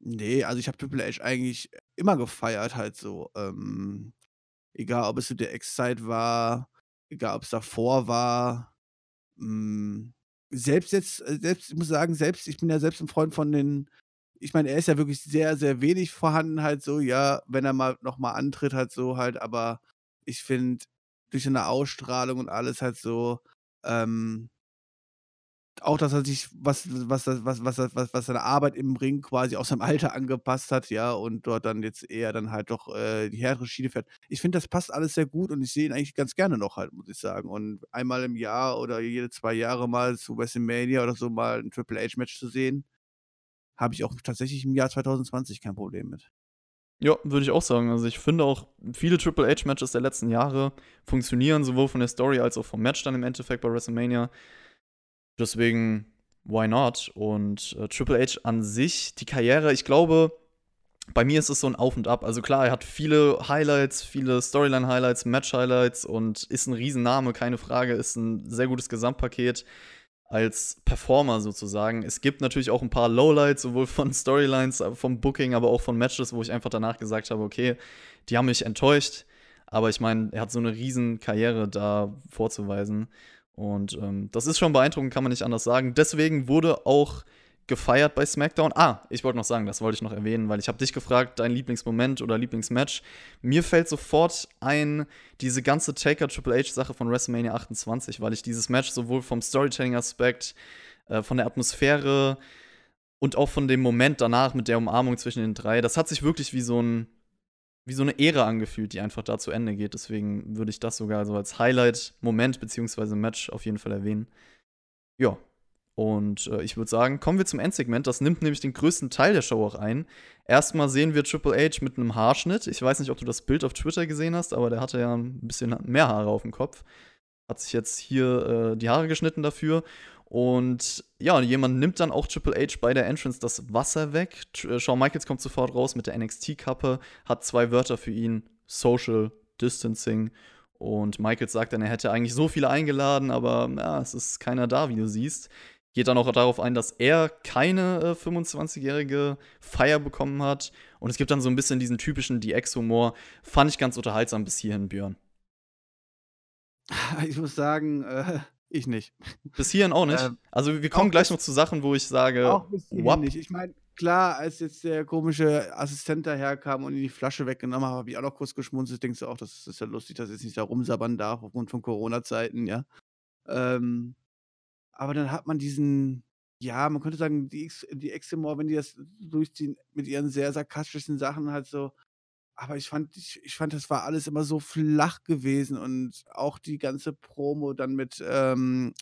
Nee, also ich habe Triple H eigentlich immer gefeiert halt so. Ähm, egal, ob es zu der Ex-Zeit war, egal, ob es davor war. Hm, selbst jetzt, äh, selbst, ich muss sagen, selbst, ich bin ja selbst ein Freund von den, ich meine, er ist ja wirklich sehr, sehr wenig vorhanden halt so, ja, wenn er mal nochmal antritt halt so halt, aber ich finde, durch seine Ausstrahlung und alles halt so, ähm, auch, dass er sich, was, was, was, was, was, was seine Arbeit im Ring quasi aus seinem Alter angepasst hat, ja, und dort dann jetzt eher dann halt doch äh, die härtere Schiene fährt. Ich finde, das passt alles sehr gut und ich sehe ihn eigentlich ganz gerne noch halt, muss ich sagen. Und einmal im Jahr oder jede zwei Jahre mal zu WrestleMania oder so mal ein Triple H-Match zu sehen, habe ich auch tatsächlich im Jahr 2020 kein Problem mit. Ja, würde ich auch sagen. Also ich finde auch, viele Triple H-Matches der letzten Jahre funktionieren, sowohl von der Story als auch vom Match dann im Endeffekt bei WrestleMania. Deswegen, why not? Und äh, Triple H an sich, die Karriere, ich glaube, bei mir ist es so ein Auf und Ab. Also klar, er hat viele Highlights, viele Storyline-Highlights, Match-Highlights und ist ein Riesenname, keine Frage, ist ein sehr gutes Gesamtpaket. Als Performer sozusagen. Es gibt natürlich auch ein paar Lowlights, sowohl von Storylines, äh, vom Booking, aber auch von Matches, wo ich einfach danach gesagt habe, okay, die haben mich enttäuscht. Aber ich meine, er hat so eine riesen Karriere da vorzuweisen. Und ähm, das ist schon beeindruckend, kann man nicht anders sagen. Deswegen wurde auch gefeiert bei SmackDown. Ah, ich wollte noch sagen, das wollte ich noch erwähnen, weil ich habe dich gefragt, dein Lieblingsmoment oder Lieblingsmatch. Mir fällt sofort ein, diese ganze Taker Triple H Sache von WrestleMania 28, weil ich dieses Match sowohl vom Storytelling-Aspekt, äh, von der Atmosphäre und auch von dem Moment danach mit der Umarmung zwischen den drei, das hat sich wirklich wie so ein wie so eine Ära angefühlt, die einfach da zu Ende geht. Deswegen würde ich das sogar so als Highlight-Moment beziehungsweise Match auf jeden Fall erwähnen. Ja, und äh, ich würde sagen, kommen wir zum Endsegment. Das nimmt nämlich den größten Teil der Show auch ein. Erstmal sehen wir Triple H mit einem Haarschnitt. Ich weiß nicht, ob du das Bild auf Twitter gesehen hast, aber der hatte ja ein bisschen mehr Haare auf dem Kopf. Hat sich jetzt hier äh, die Haare geschnitten dafür. Und ja, jemand nimmt dann auch Triple H bei der Entrance das Wasser weg. Äh, Shawn Michaels kommt sofort raus mit der NXT-Kappe, hat zwei Wörter für ihn: Social Distancing. Und Michaels sagt dann, er hätte eigentlich so viele eingeladen, aber ja, es ist keiner da, wie du siehst geht dann auch darauf ein, dass er keine äh, 25-jährige Feier bekommen hat. Und es gibt dann so ein bisschen diesen typischen DX-Humor. Fand ich ganz unterhaltsam bis hierhin, Björn. Ich muss sagen, äh, ich nicht. Bis hierhin auch nicht. Ähm, also wir kommen gleich noch zu Sachen, wo ich sage, auch bis hierhin nicht. Ich meine, klar, als jetzt der komische Assistent daherkam und die Flasche weggenommen hat, habe ich auch noch kurz geschmunzelt. Denkst du auch, das ist ja lustig, dass ich jetzt nicht da rumsabbern darf aufgrund von Corona-Zeiten, ja. Ähm, aber dann hat man diesen, ja, man könnte sagen, die, die Eximor, wenn die das durchziehen, mit ihren sehr sarkastischen Sachen halt so. Aber ich fand, ich, ich fand, das war alles immer so flach gewesen und auch die ganze Promo dann mit ähm,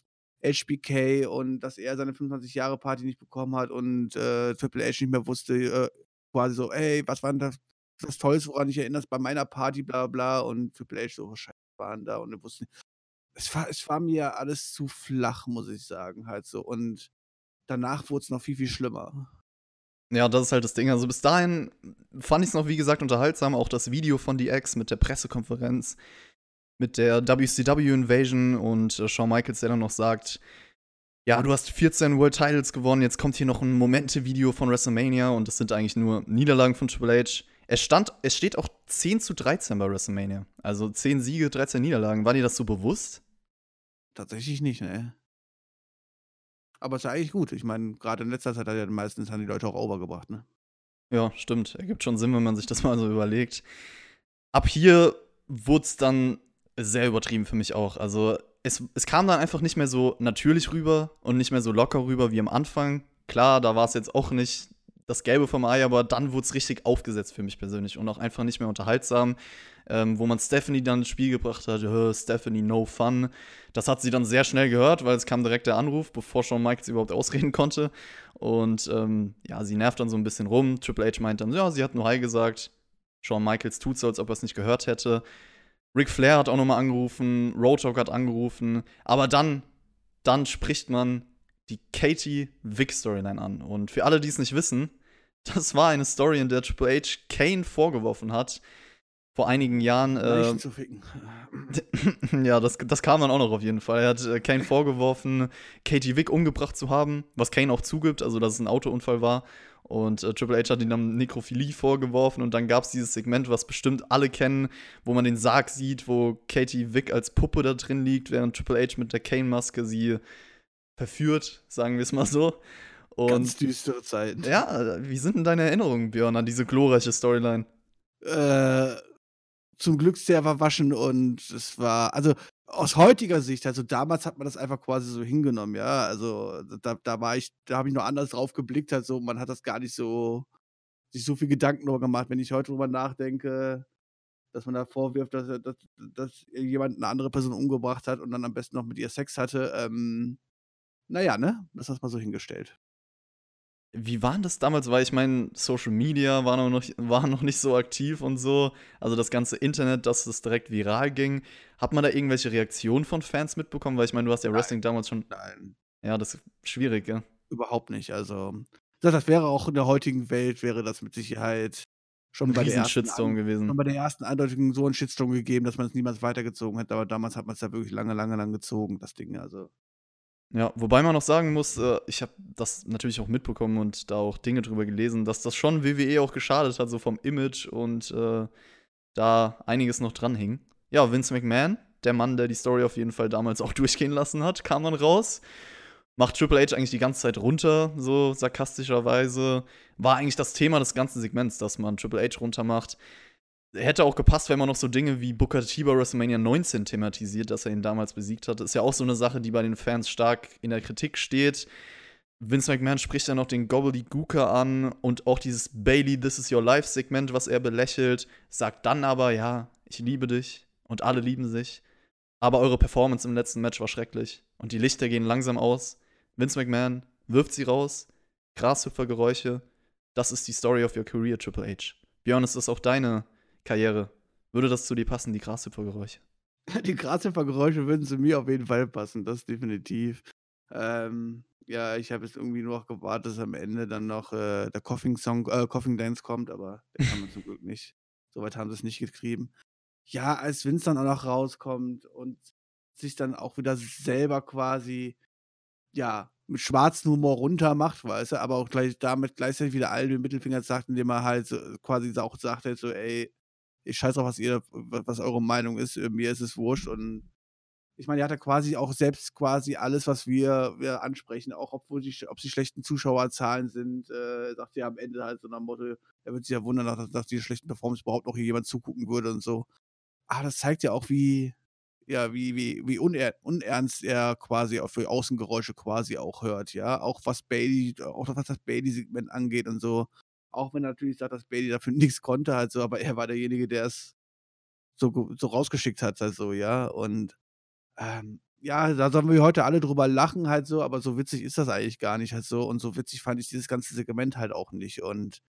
HBK und dass er seine 25-Jahre-Party nicht bekommen hat und äh, Triple H nicht mehr wusste, äh, quasi so, ey, was war denn das, das Tollste, woran ich erinnere, bei meiner Party, bla bla und Triple H so, oh, scheiße, waren da und er wusste nicht es war, es war mir alles zu flach, muss ich sagen, halt so. Und danach wurde es noch viel, viel schlimmer. Ja, das ist halt das Ding. Also bis dahin fand ich es noch, wie gesagt, unterhaltsam. Auch das Video von DX mit der Pressekonferenz, mit der WCW-Invasion und äh, Shawn Michaels, der dann noch sagt, ja, du hast 14 World Titles gewonnen, jetzt kommt hier noch ein Momente-Video von WrestleMania und das sind eigentlich nur Niederlagen von Triple H. Es, stand, es steht auch 10 zu 13 bei WrestleMania. Also 10 Siege, 13 Niederlagen. War dir das so bewusst? Tatsächlich nicht, ne. Aber ist ja eigentlich gut. Ich meine, gerade in letzter Zeit hat er meistens haben die Leute auch overgebracht, ne? Ja, stimmt. Ergibt schon Sinn, wenn man sich das mal so überlegt. Ab hier wurde es dann sehr übertrieben für mich auch. Also es, es kam dann einfach nicht mehr so natürlich rüber und nicht mehr so locker rüber wie am Anfang. Klar, da war es jetzt auch nicht das Gelbe vom Ei, aber dann wurde es richtig aufgesetzt für mich persönlich und auch einfach nicht mehr unterhaltsam. Ähm, wo man Stephanie dann ins Spiel gebracht hat, Stephanie, no fun. Das hat sie dann sehr schnell gehört, weil es kam direkt der Anruf, bevor Shawn Michaels überhaupt ausreden konnte. Und ähm, ja, sie nervt dann so ein bisschen rum. Triple H meint dann, ja, sie hat nur Hi gesagt. Shawn Michaels tut so, als ob er es nicht gehört hätte. Ric Flair hat auch nochmal angerufen, Road hat angerufen. Aber dann, dann spricht man die Katie Vick Storyline an. Und für alle, die es nicht wissen, das war eine Story, in der Triple H Kane vorgeworfen hat, vor einigen Jahren. Äh, zu ficken. ja, das, das kam dann auch noch auf jeden Fall. Er hat äh, Kane vorgeworfen, Katie Vick umgebracht zu haben, was Kane auch zugibt, also dass es ein Autounfall war. Und äh, Triple H hat ihn dann Nekrophilie vorgeworfen und dann gab es dieses Segment, was bestimmt alle kennen, wo man den Sarg sieht, wo Katie Vick als Puppe da drin liegt, während Triple H mit der Kane-Maske sie verführt, sagen wir es mal so. Und Ganz düstere Zeiten. Ja, wie sind denn deine Erinnerungen, Björn, an diese glorreiche Storyline? Äh, zum Glück sehr verwaschen und es war, also aus heutiger Sicht, also damals hat man das einfach quasi so hingenommen, ja. Also da, da war ich, da habe ich noch anders drauf geblickt, also man hat das gar nicht so, sich so viel Gedanken darüber gemacht. Wenn ich heute drüber nachdenke, dass man da vorwirft, dass, dass, dass jemand eine andere Person umgebracht hat und dann am besten noch mit ihr Sex hatte, ähm, naja, ne? Das hast mal so hingestellt. Wie war das damals? Weil ich meine, Social Media war noch, war noch nicht so aktiv und so. Also das ganze Internet, dass es direkt viral ging. Hat man da irgendwelche Reaktionen von Fans mitbekommen? Weil ich meine, du hast ja Nein. Wrestling damals schon. Nein. Ja, das ist schwierig, ja. Überhaupt nicht. Also, das wäre auch in der heutigen Welt, wäre das mit Sicherheit schon bei, der ersten, Shitstorm gewesen. schon bei der ersten Andeutigung so ein Shitstorm gegeben, dass man es niemals weitergezogen hätte. Aber damals hat man es ja wirklich lange, lange, lang gezogen, das Ding. Also. Ja, wobei man noch sagen muss, äh, ich habe das natürlich auch mitbekommen und da auch Dinge drüber gelesen, dass das schon WWE auch geschadet hat, so vom Image und äh, da einiges noch dran hing. Ja, Vince McMahon, der Mann, der die Story auf jeden Fall damals auch durchgehen lassen hat, kam dann raus. Macht Triple H eigentlich die ganze Zeit runter, so sarkastischerweise. War eigentlich das Thema des ganzen Segments, dass man Triple H runtermacht hätte auch gepasst, wenn man noch so Dinge wie Booker T bei WrestleMania 19 thematisiert, dass er ihn damals besiegt hat. Ist ja auch so eine Sache, die bei den Fans stark in der Kritik steht. Vince McMahon spricht dann noch den Gobbledygooker an und auch dieses Bailey This is Your Life Segment, was er belächelt, sagt dann aber, ja, ich liebe dich und alle lieben sich. Aber eure Performance im letzten Match war schrecklich und die Lichter gehen langsam aus. Vince McMahon wirft sie raus. Grashüpfergeräusche. Das ist die Story of your career, Triple H. Björn, ist das auch deine Karriere. Würde das zu dir passen, die Grashüpfergeräusche? Die Grashüpfergeräusche würden zu mir auf jeden Fall passen, das definitiv. Ähm, ja, ich habe jetzt irgendwie nur noch gewartet, dass am Ende dann noch äh, der Coughing Song, äh, Coughing Dance kommt, aber der kann man zum Glück nicht. Soweit haben sie es nicht getrieben. Ja, als Vince dann auch noch rauskommt und sich dann auch wieder selber quasi, ja, mit schwarzem Humor runter macht, weißt du, aber auch gleich damit gleichzeitig wieder allen den Mittelfinger sagt, indem er halt so, quasi auch sagt, halt so, ey, ich scheiße auch, was ihr, was eure Meinung ist, äh, mir ist es wurscht und ich meine, er hat ja quasi auch selbst quasi alles, was wir, wir ansprechen, auch obwohl die, ob sie schlechten Zuschauerzahlen sind, äh, sagt er am Ende halt so nach Motto, er wird sich ja wundern, dass, dass diese schlechten Performance überhaupt noch jemand zugucken würde und so. Aber das zeigt ja auch, wie, ja, wie, wie, wie uner unernst er quasi auch für Außengeräusche quasi auch hört, ja. Auch was Bailey, auch was das Bailey-Segment angeht und so. Auch wenn er natürlich sagt, dass Bailey dafür nichts konnte, halt so, aber er war derjenige, der es so, so rausgeschickt hat, halt so, ja. Und ähm, ja, da sollen wir heute alle drüber lachen, halt so, aber so witzig ist das eigentlich gar nicht, halt so. Und so witzig fand ich dieses ganze Segment halt auch nicht. Und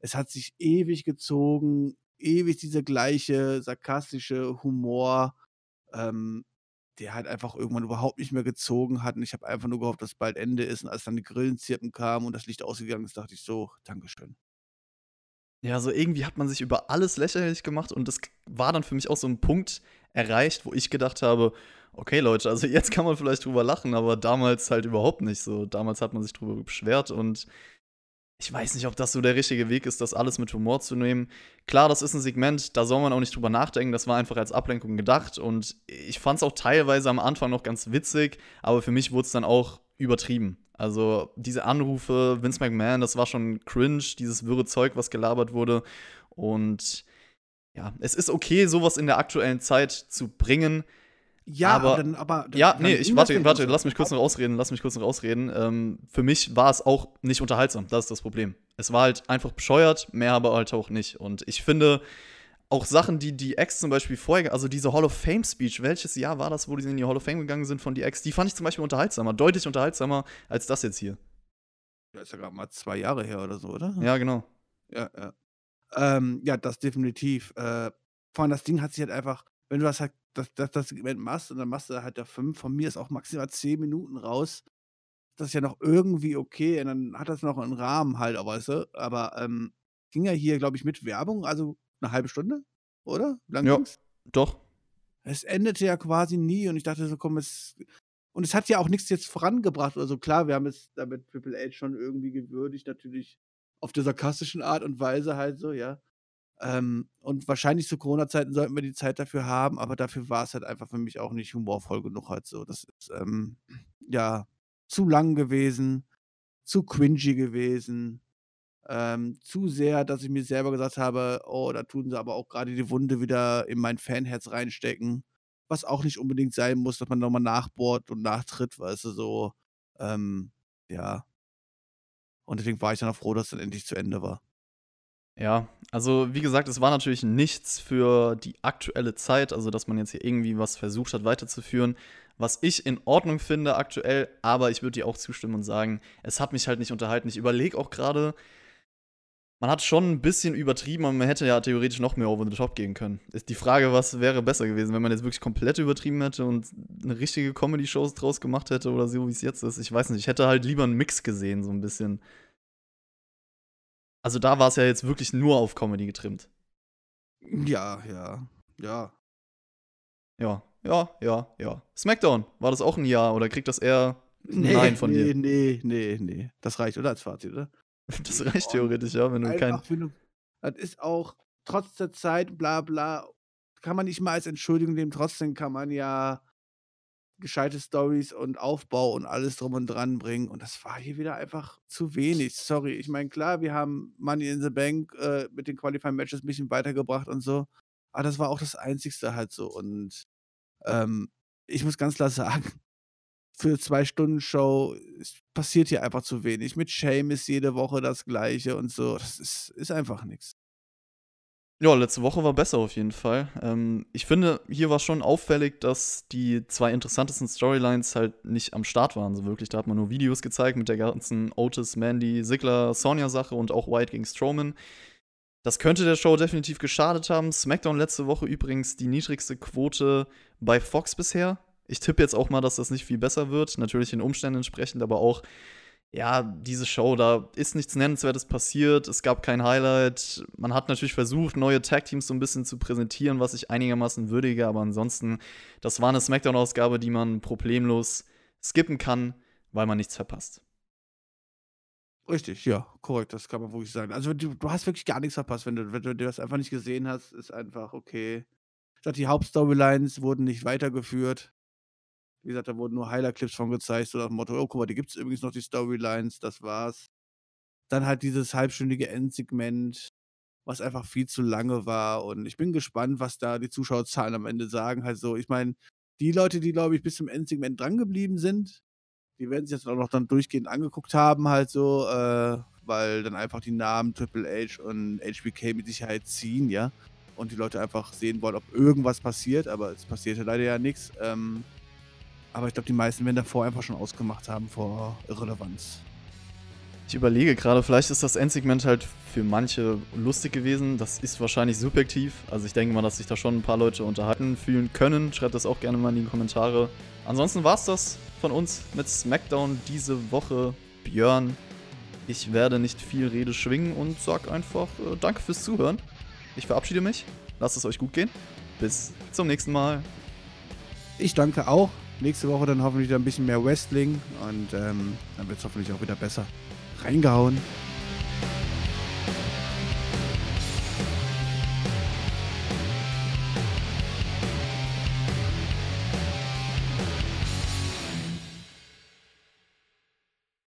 es hat sich ewig gezogen, ewig dieser gleiche sarkastische Humor, ähm, der halt einfach irgendwann überhaupt nicht mehr gezogen hat. Und ich habe einfach nur gehofft, dass bald Ende ist. Und als dann die Grillenzirpen kamen und das Licht ausgegangen ist, dachte ich so, Dankeschön. Ja, so irgendwie hat man sich über alles lächerlich gemacht und das war dann für mich auch so ein Punkt erreicht, wo ich gedacht habe, okay Leute, also jetzt kann man vielleicht drüber lachen, aber damals halt überhaupt nicht so. Damals hat man sich drüber beschwert und ich weiß nicht, ob das so der richtige Weg ist, das alles mit Humor zu nehmen. Klar, das ist ein Segment, da soll man auch nicht drüber nachdenken, das war einfach als Ablenkung gedacht und ich fand es auch teilweise am Anfang noch ganz witzig, aber für mich wurde es dann auch übertrieben. Also diese Anrufe, Vince McMahon, das war schon cringe, dieses wirre Zeug, was gelabert wurde und ja, es ist okay, sowas in der aktuellen Zeit zu bringen, ja, aber, dann, aber dann, ja, nee, ich warte, warte, lass mich kurz noch ausreden, lass mich kurz noch ausreden. Ähm, für mich war es auch nicht unterhaltsam, das ist das Problem. Es war halt einfach bescheuert, mehr aber halt auch nicht. Und ich finde auch Sachen, die die Ex zum Beispiel vorher, also diese Hall of Fame Speech, welches Jahr war das, wo die in die Hall of Fame gegangen sind von die Ex, die fand ich zum Beispiel unterhaltsamer, deutlich unterhaltsamer als das jetzt hier. Das ist ja gerade mal zwei Jahre her oder so, oder? Ja, genau. Ja, ja. Ähm, ja, das definitiv. Äh, vor allem das Ding hat sich halt einfach, wenn du das halt das, das, das Segment machst und dann machst du halt da fünf, von mir ist auch maximal zehn Minuten raus. Das ist ja noch irgendwie okay und dann hat das noch einen Rahmen halt, weißt du. Aber ähm, ging ja hier, glaube ich, mit Werbung, also eine halbe Stunde, oder? Lang ja, ging's? doch. Es endete ja quasi nie und ich dachte so, komm, es. Und es hat ja auch nichts jetzt vorangebracht oder so. Klar, wir haben es damit Triple H schon irgendwie gewürdigt, natürlich auf der sarkastischen Art und Weise halt so, ja. Ähm, und wahrscheinlich zu Corona-Zeiten sollten wir die Zeit dafür haben, aber dafür war es halt einfach für mich auch nicht humorvoll genug halt so. Das ist, ähm, ja, zu lang gewesen, zu cringy gewesen, ähm, zu sehr, dass ich mir selber gesagt habe, oh, da tun sie aber auch gerade die Wunde wieder in mein Fanherz reinstecken. Was auch nicht unbedingt sein muss, dass man nochmal nachbohrt und nachtritt, weißt du, so, ähm, ja. Und deswegen war ich dann auch froh, dass es dann endlich zu Ende war. Ja, also wie gesagt, es war natürlich nichts für die aktuelle Zeit, also dass man jetzt hier irgendwie was versucht hat weiterzuführen, was ich in Ordnung finde aktuell, aber ich würde dir auch zustimmen und sagen, es hat mich halt nicht unterhalten. Ich überlege auch gerade, man hat schon ein bisschen übertrieben und man hätte ja theoretisch noch mehr over the top gehen können. Ist die Frage, was wäre besser gewesen, wenn man jetzt wirklich komplett übertrieben hätte und eine richtige Comedy-Show draus gemacht hätte oder so, wie es jetzt ist. Ich weiß nicht, ich hätte halt lieber einen Mix gesehen, so ein bisschen. Also da war es ja jetzt wirklich nur auf Comedy getrimmt. Ja, ja, ja. Ja, ja, ja, ja. SmackDown, war das auch ein Jahr oder kriegt das eher Nee, Nein von nee, dir. nee, nee, nee. Das reicht, oder? Als Fazit, oder? Das reicht theoretisch, ja, wenn du kein. Einfach, wenn du, das ist auch trotz der Zeit, bla bla, kann man nicht mal als Entschuldigung nehmen. Trotzdem kann man ja gescheite Stories und Aufbau und alles drum und dran bringen. Und das war hier wieder einfach zu wenig. Sorry. Ich meine, klar, wir haben Money in the Bank äh, mit den Qualifying Matches ein bisschen weitergebracht und so. Aber das war auch das Einzigste halt so. Und ähm, ich muss ganz klar sagen, für zwei Stunden Show passiert hier einfach zu wenig. Mit Shame ist jede Woche das Gleiche und so. Das ist, ist einfach nichts. Ja, letzte Woche war besser auf jeden Fall. Ähm, ich finde, hier war schon auffällig, dass die zwei interessantesten Storylines halt nicht am Start waren, so wirklich. Da hat man nur Videos gezeigt mit der ganzen Otis, Mandy, Ziggler, Sonja-Sache und auch White gegen Strowman. Das könnte der Show definitiv geschadet haben. SmackDown letzte Woche übrigens die niedrigste Quote bei Fox bisher. Ich tippe jetzt auch mal, dass das nicht viel besser wird. Natürlich den Umständen entsprechend, aber auch ja, diese Show, da ist nichts Nennenswertes passiert. Es gab kein Highlight. Man hat natürlich versucht, neue Tag-Teams so ein bisschen zu präsentieren, was ich einigermaßen würdige, aber ansonsten, das war eine Smackdown-Ausgabe, die man problemlos skippen kann, weil man nichts verpasst. Richtig, ja, korrekt, das kann man wirklich sagen. Also du, du hast wirklich gar nichts verpasst, wenn du, wenn du das einfach nicht gesehen hast, ist einfach okay. Dachte, die Hauptstorylines wurden nicht weitergeführt. Wie gesagt, da wurden nur Highlight-Clips von gezeigt, so nach dem Motto, oh, guck mal, die gibt es übrigens noch, die Storylines, das war's. Dann halt dieses halbstündige Endsegment, was einfach viel zu lange war. Und ich bin gespannt, was da die Zuschauerzahlen am Ende sagen. Halt so, ich meine, die Leute, die, glaube ich, bis zum Endsegment drangeblieben sind, die werden sich jetzt auch noch dann durchgehend angeguckt haben, halt so, äh, weil dann einfach die Namen Triple H und HBK mit Sicherheit ziehen, ja. Und die Leute einfach sehen wollen, ob irgendwas passiert, aber es passierte leider ja nichts. Ähm, aber ich glaube, die meisten werden davor einfach schon ausgemacht haben vor Irrelevanz. Ich überlege gerade, vielleicht ist das Endsegment halt für manche lustig gewesen. Das ist wahrscheinlich subjektiv. Also ich denke mal, dass sich da schon ein paar Leute unterhalten fühlen können. Schreibt das auch gerne mal in die Kommentare. Ansonsten war es das von uns mit SmackDown diese Woche. Björn, ich werde nicht viel Rede schwingen und sag einfach äh, Danke fürs Zuhören. Ich verabschiede mich. Lasst es euch gut gehen. Bis zum nächsten Mal. Ich danke auch. Nächste Woche dann hoffentlich wieder ein bisschen mehr Wrestling und ähm, dann wird es hoffentlich auch wieder besser. Reingehauen.